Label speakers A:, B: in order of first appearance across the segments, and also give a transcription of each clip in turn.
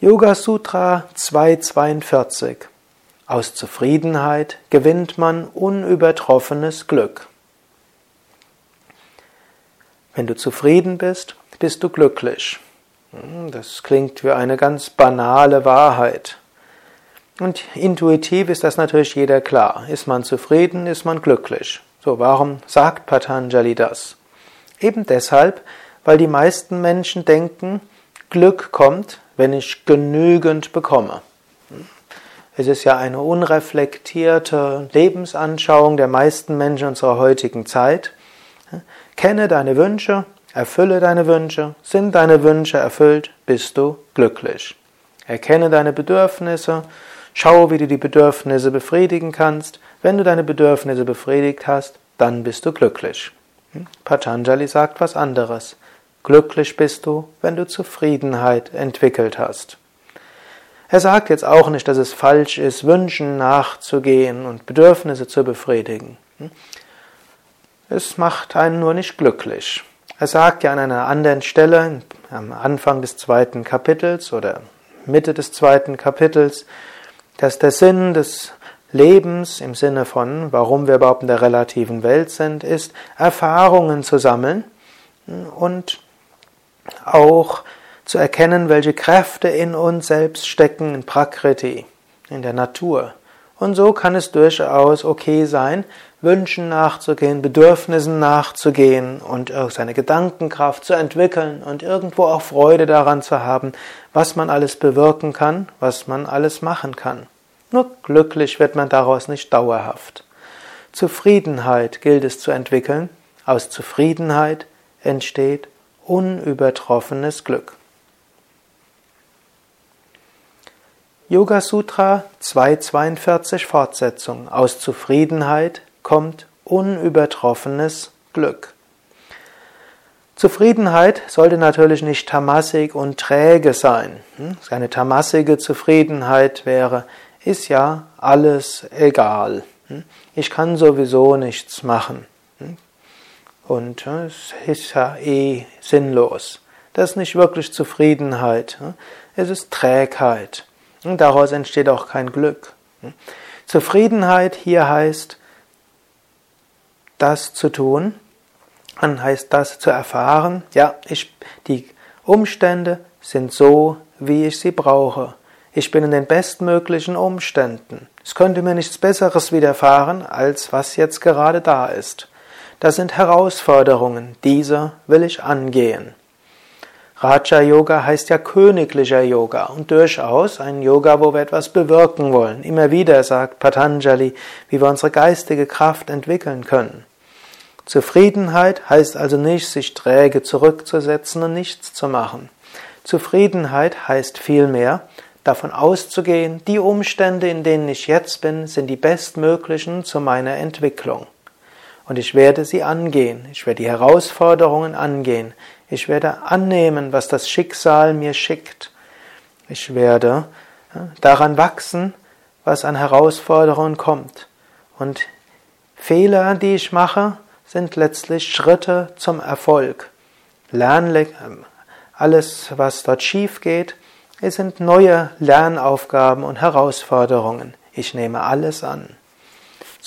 A: Yoga Sutra 242 Aus Zufriedenheit gewinnt man unübertroffenes Glück. Wenn du zufrieden bist, bist du glücklich. Hm, das klingt wie eine ganz banale Wahrheit. Und intuitiv ist das natürlich jeder klar. Ist man zufrieden, ist man glücklich. So, warum sagt Patanjali das? Eben deshalb, weil die meisten Menschen denken, Glück kommt, wenn ich genügend bekomme. Es ist ja eine unreflektierte Lebensanschauung der meisten Menschen unserer heutigen Zeit. Kenne deine Wünsche, erfülle deine Wünsche, sind deine Wünsche erfüllt, bist du glücklich. Erkenne deine Bedürfnisse, schau, wie du die Bedürfnisse befriedigen kannst. Wenn du deine Bedürfnisse befriedigt hast, dann bist du glücklich. Patanjali sagt was anderes. Glücklich bist du, wenn du Zufriedenheit entwickelt hast. Er sagt jetzt auch nicht, dass es falsch ist, Wünschen nachzugehen und Bedürfnisse zu befriedigen. Es macht einen nur nicht glücklich. Er sagt ja an einer anderen Stelle, am Anfang des zweiten Kapitels oder Mitte des zweiten Kapitels, dass der Sinn des Lebens im Sinne von, warum wir überhaupt in der relativen Welt sind, ist, Erfahrungen zu sammeln und auch zu erkennen, welche Kräfte in uns selbst stecken, in Prakriti, in der Natur. Und so kann es durchaus okay sein, Wünschen nachzugehen, Bedürfnissen nachzugehen und seine Gedankenkraft zu entwickeln und irgendwo auch Freude daran zu haben, was man alles bewirken kann, was man alles machen kann. Nur glücklich wird man daraus nicht dauerhaft. Zufriedenheit gilt es zu entwickeln. Aus Zufriedenheit entsteht unübertroffenes Glück. Yoga Sutra 242 Fortsetzung. Aus Zufriedenheit kommt unübertroffenes Glück. Zufriedenheit sollte natürlich nicht tamassig und träge sein. Hm? Eine tamassige Zufriedenheit wäre, ist ja alles egal. Hm? Ich kann sowieso nichts machen. Und es ist ja eh sinnlos. Das ist nicht wirklich Zufriedenheit. Es ist Trägheit. Und daraus entsteht auch kein Glück. Zufriedenheit hier heißt, das zu tun, dann heißt das zu erfahren, ja, ich, die Umstände sind so, wie ich sie brauche. Ich bin in den bestmöglichen Umständen. Es könnte mir nichts Besseres widerfahren, als was jetzt gerade da ist. Das sind Herausforderungen, diese will ich angehen. Raja Yoga heißt ja königlicher Yoga und durchaus ein Yoga, wo wir etwas bewirken wollen. Immer wieder sagt Patanjali, wie wir unsere geistige Kraft entwickeln können. Zufriedenheit heißt also nicht, sich träge zurückzusetzen und nichts zu machen. Zufriedenheit heißt vielmehr, davon auszugehen, die Umstände, in denen ich jetzt bin, sind die bestmöglichen zu meiner Entwicklung. Und ich werde sie angehen. Ich werde die Herausforderungen angehen. Ich werde annehmen, was das Schicksal mir schickt. Ich werde daran wachsen, was an Herausforderungen kommt. Und Fehler, die ich mache, sind letztlich Schritte zum Erfolg. Lern alles, was dort schief geht, es sind neue Lernaufgaben und Herausforderungen. Ich nehme alles an.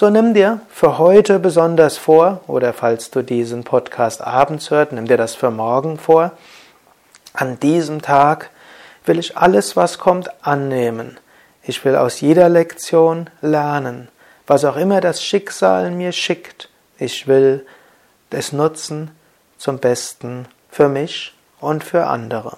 A: So nimm dir für heute besonders vor, oder falls du diesen Podcast abends hörst, nimm dir das für morgen vor. An diesem Tag will ich alles, was kommt, annehmen. Ich will aus jeder Lektion lernen, was auch immer das Schicksal mir schickt. Ich will es nutzen zum Besten für mich und für andere.